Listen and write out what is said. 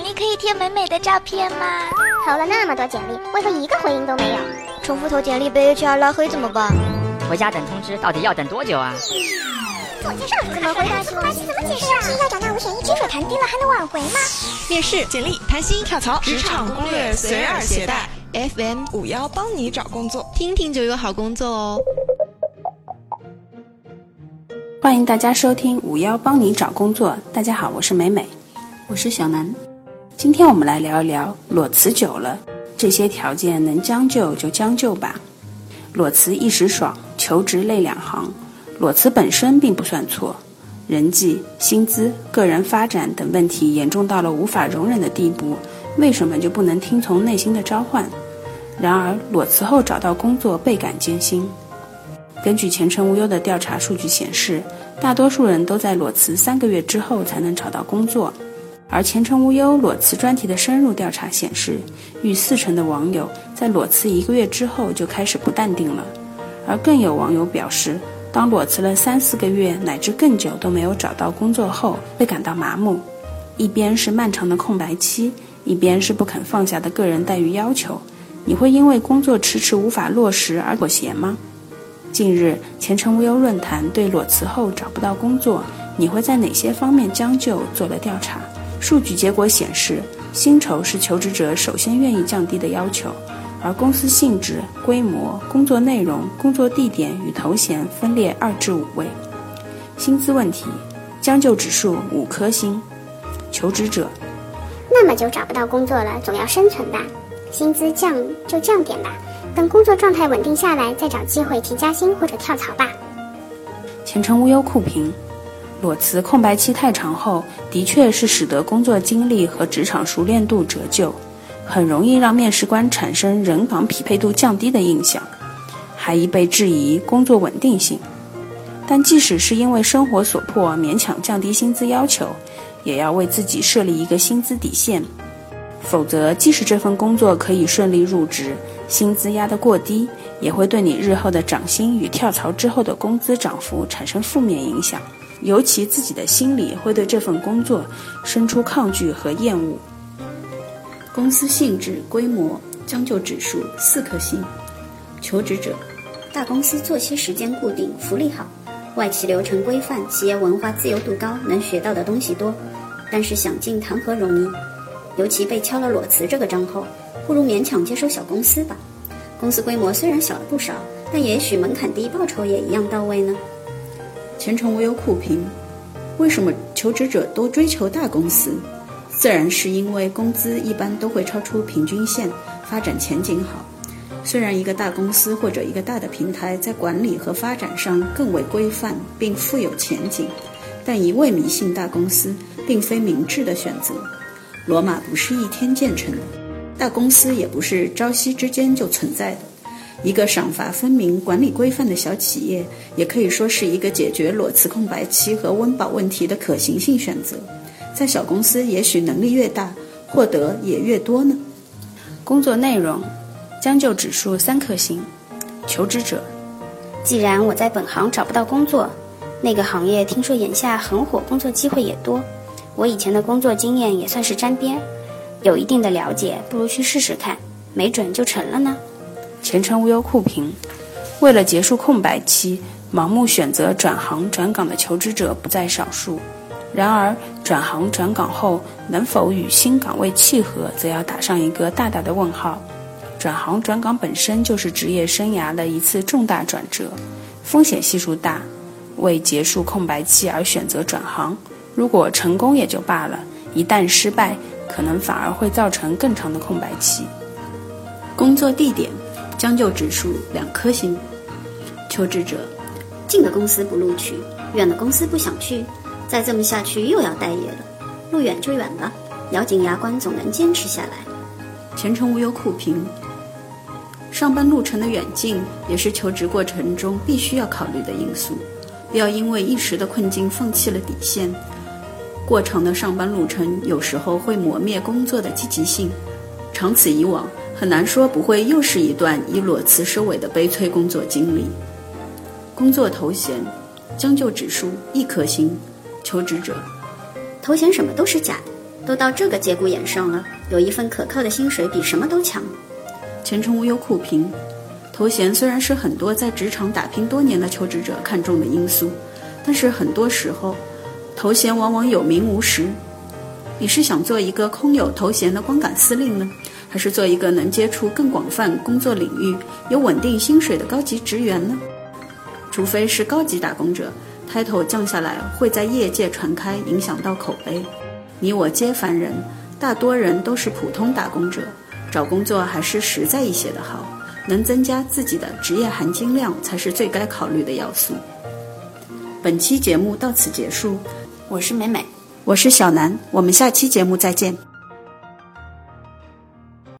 简历可以贴美美的照片吗？投了那么多简历，为何一个回应都没有？重复投简历被 HR 拉黑怎么办？回家等通知，到底要等多久啊？自我介绍怎么回答？怎么解释啊？要找那五选一，金水谈低了还能挽回吗？面试、简历、谈心、跳槽、职场攻略随耳携带，FM 五幺帮你找工作，听听就有好工作哦。欢迎大家收听五幺帮你找工作。大家好，我是美美，我是小南。今天我们来聊一聊裸辞久了，这些条件能将就就将就吧。裸辞一时爽，求职泪两行。裸辞本身并不算错，人际、薪资、个人发展等问题严重到了无法容忍的地步，为什么就不能听从内心的召唤？然而裸辞后找到工作倍感艰辛。根据前程无忧的调查数据显示，大多数人都在裸辞三个月之后才能找到工作。而前程无忧裸辞专题的深入调查显示，逾四成的网友在裸辞一个月之后就开始不淡定了。而更有网友表示，当裸辞了三四个月乃至更久都没有找到工作后，会感到麻木。一边是漫长的空白期，一边是不肯放下的个人待遇要求，你会因为工作迟迟无法落实而妥协吗？近日，前程无忧论坛对裸辞后找不到工作，你会在哪些方面将就做了调查。数据结果显示，薪酬是求职者首先愿意降低的要求，而公司性质、规模、工作内容、工作地点与头衔分列二至五位。薪资问题，将就指数五颗星。求职者，那么就找不到工作了，总要生存吧？薪资降就降点吧。等工作状态稳定下来，再找机会提加薪或者跳槽吧。前程无忧酷评：裸辞空白期太长后，的确是使得工作经历和职场熟练度折旧，很容易让面试官产生人岗匹配度降低的印象，还易被质疑工作稳定性。但即使是因为生活所迫勉强降低薪资要求，也要为自己设立一个薪资底线。否则，即使这份工作可以顺利入职，薪资压得过低，也会对你日后的涨薪与跳槽之后的工资涨幅产生负面影响。尤其自己的心里会对这份工作生出抗拒和厌恶。公司性质、规模、将就指数四颗星。求职者，大公司作息时间固定，福利好，外企流程规范，企业文化自由度高，能学到的东西多，但是想进谈何容易？尤其被敲了裸辞这个章后，不如勉强接受小公司吧。公司规模虽然小了不少，但也许门槛低，报酬也一样到位呢。前程无忧酷评：为什么求职者都追求大公司？自然是因为工资一般都会超出平均线，发展前景好。虽然一个大公司或者一个大的平台在管理和发展上更为规范并富有前景，但一味迷信大公司，并非明智的选择。罗马不是一天建成的，大公司也不是朝夕之间就存在的。一个赏罚分明、管理规范的小企业，也可以说是一个解决裸辞空白期和温饱问题的可行性选择。在小公司，也许能力越大，获得也越多呢。工作内容，将就指数三颗星。求职者，既然我在本行找不到工作，那个行业听说眼下很火，工作机会也多。我以前的工作经验也算是沾边，有一定的了解，不如去试试看，没准就成了呢。前程无忧酷评：为了结束空白期，盲目选择转行转岗的求职者不在少数。然而，转行转岗后能否与新岗位契合，则要打上一个大大的问号。转行转岗本身就是职业生涯的一次重大转折，风险系数大，为结束空白期而选择转行。如果成功也就罢了，一旦失败，可能反而会造成更长的空白期。工作地点，将就指数两颗星。求职者，近的公司不录取，远的公司不想去，再这么下去又要待业了。路远就远了，咬紧牙关总能坚持下来。前程无忧酷评。上班路程的远近也是求职过程中必须要考虑的因素，不要因为一时的困境放弃了底线。过长的上班路程有时候会磨灭工作的积极性，长此以往，很难说不会又是一段以裸辞收尾的悲催工作经历。工作头衔，将就指数一颗星。求职者，头衔什么都是假的，都到这个节骨眼上了，有一份可靠的薪水比什么都强。前程无忧酷评，头衔虽然是很多在职场打拼多年的求职者看重的因素，但是很多时候，头衔往往有名无实。你是想做一个空有头衔的光杆司令呢，还是做一个能接触更广泛工作领域、有稳定薪水的高级职员呢？除非是高级打工者，title 降下来会在业界传开，影响到口碑。你我皆凡人，大多人都是普通打工者，找工作还是实在一些的好，能增加自己的职业含金量才是最该考虑的要素。本期节目到此结束，我是美美。我是小南，我们下期节目再见。